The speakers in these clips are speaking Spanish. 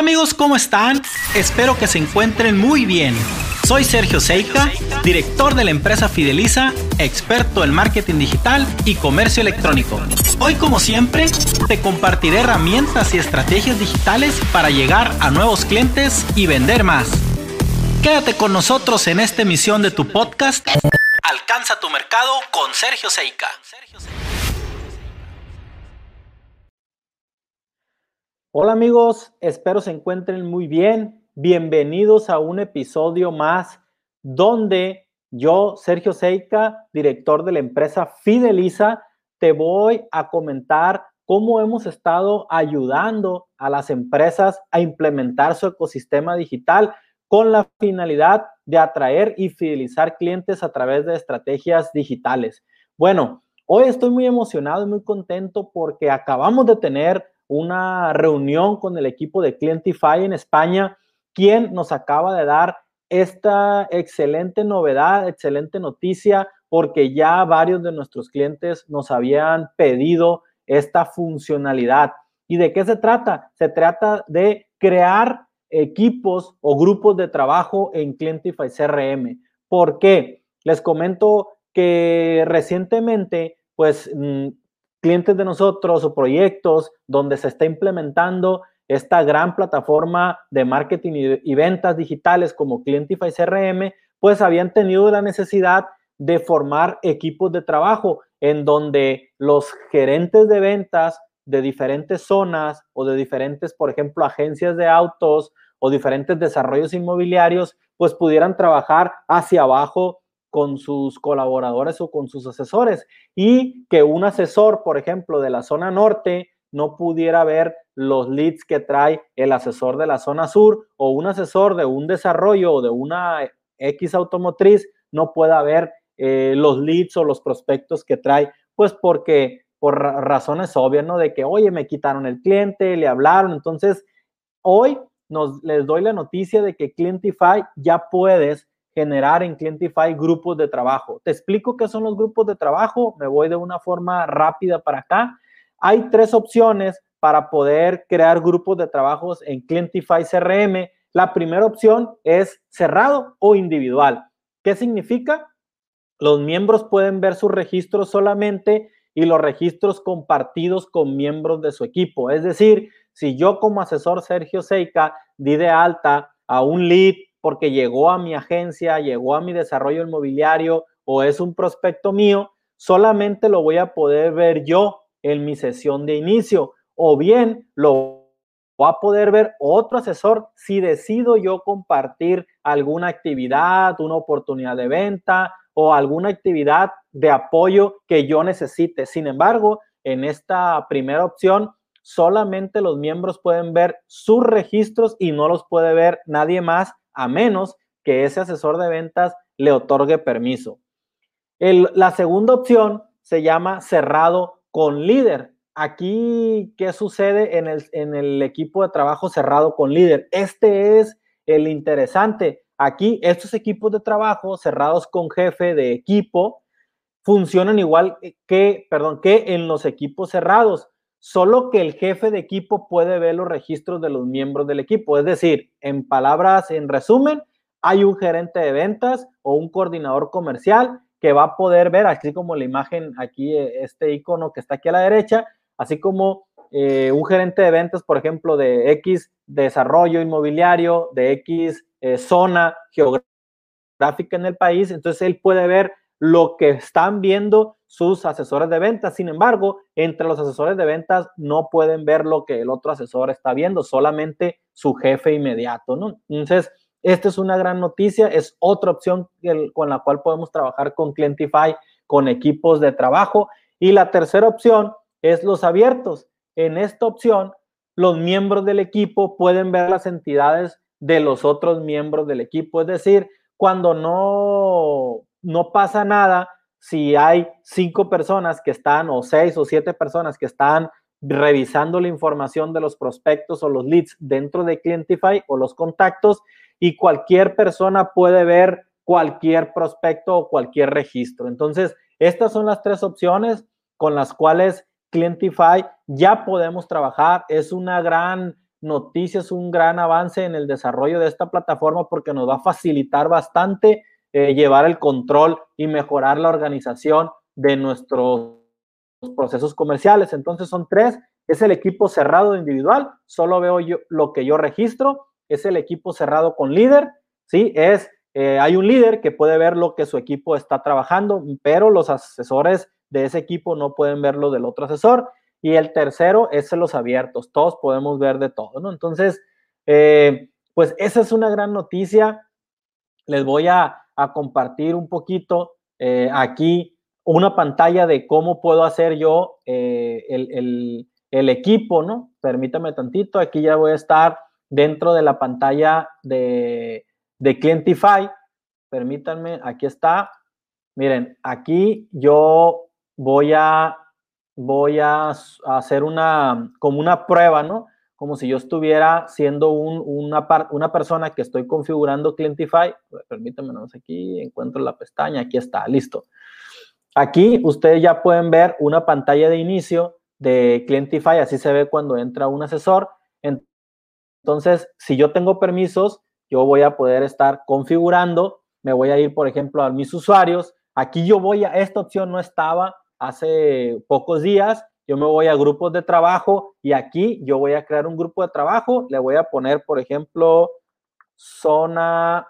Amigos, ¿cómo están? Espero que se encuentren muy bien. Soy Sergio Seika, director de la empresa Fideliza, experto en marketing digital y comercio electrónico. Hoy como siempre, te compartiré herramientas y estrategias digitales para llegar a nuevos clientes y vender más. Quédate con nosotros en esta emisión de tu podcast. Alcanza tu mercado con Sergio Seika. Hola amigos, espero se encuentren muy bien. Bienvenidos a un episodio más donde yo, Sergio Seika, director de la empresa Fideliza, te voy a comentar cómo hemos estado ayudando a las empresas a implementar su ecosistema digital con la finalidad de atraer y fidelizar clientes a través de estrategias digitales. Bueno, hoy estoy muy emocionado y muy contento porque acabamos de tener una reunión con el equipo de Clientify en España, quien nos acaba de dar esta excelente novedad, excelente noticia, porque ya varios de nuestros clientes nos habían pedido esta funcionalidad. ¿Y de qué se trata? Se trata de crear equipos o grupos de trabajo en Clientify CRM. ¿Por qué? Les comento que recientemente, pues mm, clientes de nosotros o proyectos donde se está implementando esta gran plataforma de marketing y, ventas digitales como Clientify CRM, pues habían tenido la necesidad de formar equipos de trabajo en donde los gerentes de ventas de diferentes zonas o de diferentes, por ejemplo, agencias de autos o diferentes desarrollos inmobiliarios, pues pudieran trabajar hacia abajo con sus colaboradores o con sus asesores y que un asesor, por ejemplo, de la zona norte no pudiera ver los leads que trae el asesor de la zona sur o un asesor de un desarrollo o de una X automotriz no pueda ver eh, los leads o los prospectos que trae, pues porque por razones obvias, ¿no? De que, oye, me quitaron el cliente, le hablaron. Entonces, hoy nos les doy la noticia de que Clientify ya puedes generar en Clientify grupos de trabajo. Te explico qué son los grupos de trabajo, me voy de una forma rápida para acá. Hay tres opciones para poder crear grupos de trabajos en Clientify CRM. La primera opción es cerrado o individual. ¿Qué significa? Los miembros pueden ver sus registros solamente y los registros compartidos con miembros de su equipo. Es decir, si yo como asesor Sergio Seika di de alta a un lead porque llegó a mi agencia, llegó a mi desarrollo inmobiliario o es un prospecto mío, solamente lo voy a poder ver yo en mi sesión de inicio o bien lo va a poder ver otro asesor si decido yo compartir alguna actividad, una oportunidad de venta o alguna actividad de apoyo que yo necesite. Sin embargo, en esta primera opción, solamente los miembros pueden ver sus registros y no los puede ver nadie más a menos que ese asesor de ventas le otorgue permiso. la segunda opción se llama cerrado con líder. Aquí, ¿qué sucede en el, en el equipo de trabajo cerrado con líder? Este es el interesante. Aquí, estos equipos de trabajo cerrados con jefe de equipo funcionan igual que, perdón, que en los equipos cerrados solo que el jefe de equipo puede ver los registros de los miembros del equipo. Es decir, en palabras, en resumen, hay un gerente de ventas o un coordinador comercial que va a poder ver, así como la imagen aquí, eh, este icono que está aquí a la derecha, así como eh, un gerente de ventas, por ejemplo, de X desarrollo inmobiliario, de X eh, zona geográfica en el país, entonces él puede ver lo que están viendo sus asesores de ventas. Sin embargo, entre los asesores de ventas no pueden ver lo que el otro asesor está viendo, solamente su jefe inmediato, ¿no? Entonces, esta es una gran noticia, es otra opción con la cual podemos trabajar con Clientify, con equipos de trabajo. Y la tercera opción es los abiertos. En esta opción, los miembros del equipo pueden ver las entidades de los otros miembros del equipo. Es decir, cuando no no pasa nada si hay cinco personas que están, o seis o siete personas que están revisando la información de los prospectos o los leads dentro de Clientify o los contactos y cualquier persona puede ver cualquier prospecto o cualquier registro. Entonces, estas son las tres opciones con las cuales Clientify ya podemos trabajar. Es una gran noticia, es un gran avance en el desarrollo de esta plataforma porque nos va a facilitar bastante eh, llevar el control y mejorar la organización de nuestros procesos comerciales. Entonces son tres, es el equipo cerrado individual, solo veo yo lo que yo registro, es el equipo cerrado con líder, ¿sí? Es, eh, hay un líder que puede ver lo que su equipo está trabajando, pero los asesores de ese equipo no pueden ver lo del otro asesor. Y el tercero es los abiertos, todos podemos ver de todo, ¿no? Entonces, eh, pues esa es una gran noticia. Les voy a, compartir un poquito eh, aquí una pantalla de cómo puedo hacer yo eh, el, equipo, ¿no? Permítame tantito, aquí ya voy a estar dentro de la pantalla de, de Clientify. Permítanme, aquí está. Miren, aquí yo voy a voy a, hacer una, como una prueba, ¿no? Como si yo estuviera siendo una, persona que estoy configurando Clientify. Permítanme, no aquí, encuentro la pestaña, aquí está, listo. Aquí ustedes ya pueden ver una pantalla de inicio de Clientify, así se ve cuando entra un asesor. Entonces, si yo tengo permisos, yo voy a poder estar configurando, me voy a ir, por ejemplo, a mis usuarios. Aquí yo voy a, esta opción no estaba, hace pocos días, yo me voy a grupos de trabajo y aquí yo voy a crear un grupo de trabajo, le voy a poner, por ejemplo, zona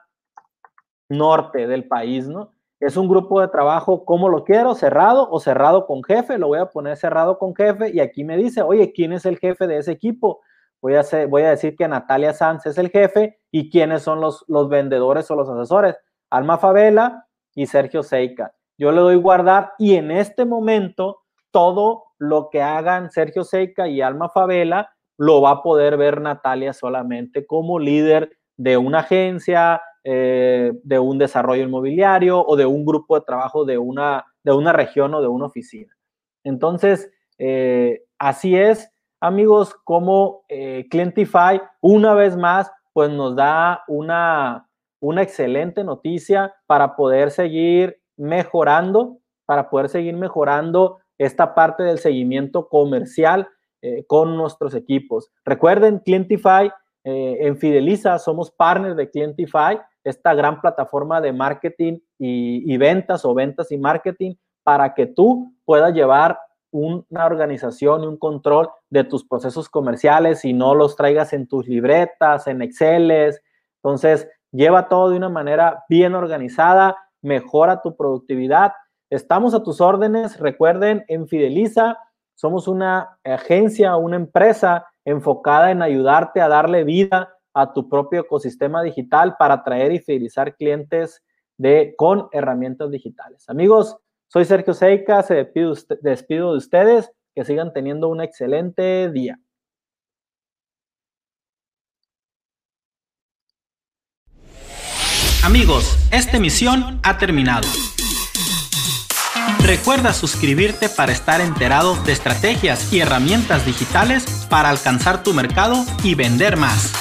norte del país, ¿no? Es un grupo de trabajo, ¿cómo lo quiero? ¿Cerrado o cerrado con jefe? Lo voy a poner cerrado con jefe y aquí me dice, oye, ¿quién es el jefe de ese equipo? Voy a, hacer, voy a decir que Natalia Sanz es el jefe y quiénes son los, los vendedores o los asesores. Alma Favela y Sergio Seika yo le doy guardar y en este momento todo lo que hagan Sergio Seca y Alma Favela lo va a poder ver Natalia solamente como líder de una agencia, eh, de un desarrollo inmobiliario o de un grupo de trabajo de una, de una región o de una oficina. Entonces, eh, así es, amigos, como eh, Clientify, una vez más, pues nos da una, una excelente noticia para poder seguir mejorando, para poder seguir mejorando esta parte del seguimiento comercial eh, con nuestros equipos. Recuerden, Clientify eh, en Fideliza somos partners de Clientify, esta gran plataforma de marketing y, ventas o ventas y marketing para que tú puedas llevar una organización y un control de tus procesos comerciales y no los traigas en tus libretas, en Exceles. Entonces, lleva todo de una manera bien organizada mejora tu productividad. Estamos a tus órdenes. Recuerden, en Fideliza somos una agencia, una empresa enfocada en ayudarte a darle vida a tu propio ecosistema digital para atraer y fidelizar clientes de, con herramientas digitales. Amigos, soy Sergio Seika, se despido, despido de ustedes, que sigan teniendo un excelente día. Amigos, esta emisión ha terminado. Recuerda suscribirte para estar enterado de estrategias y herramientas digitales para alcanzar tu mercado y vender más.